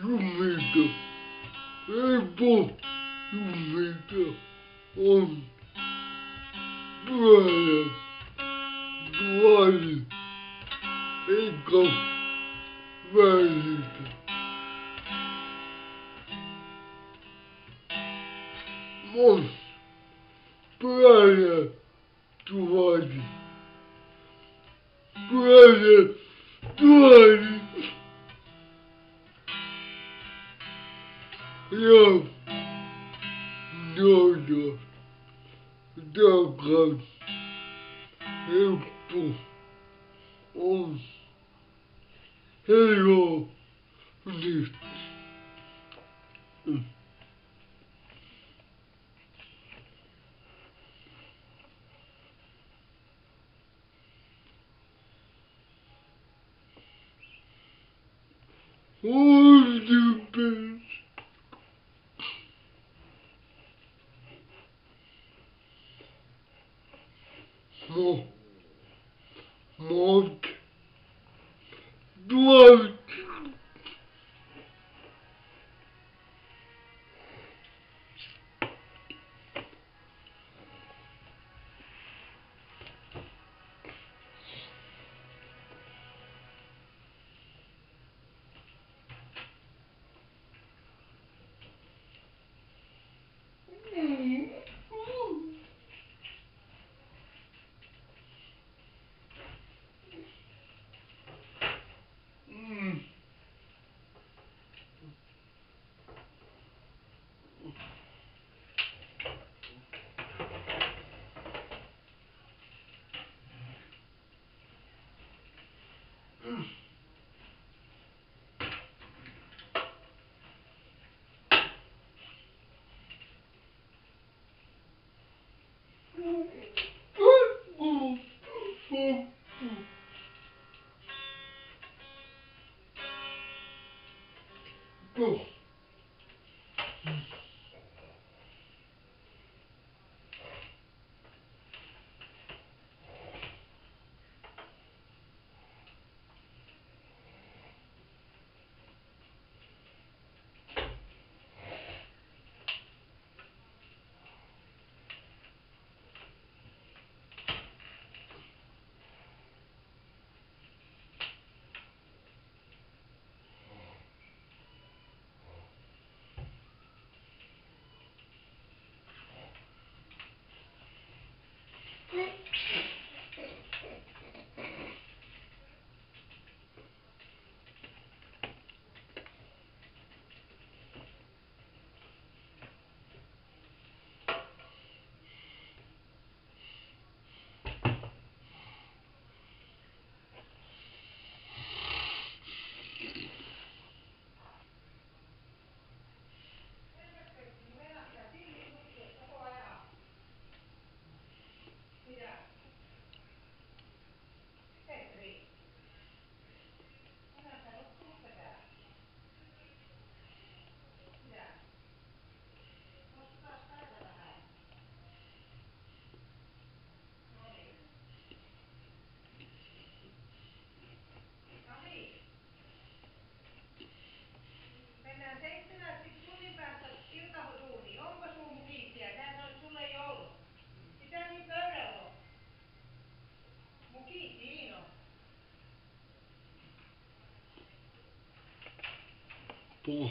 Juvita, Apple Juvita on Brian Dwight Income Manager. Most Brian Dwight Brian Dwight Я надо догад. Это он его лист. Ой, теперь. muito, muito, duas Boom. 不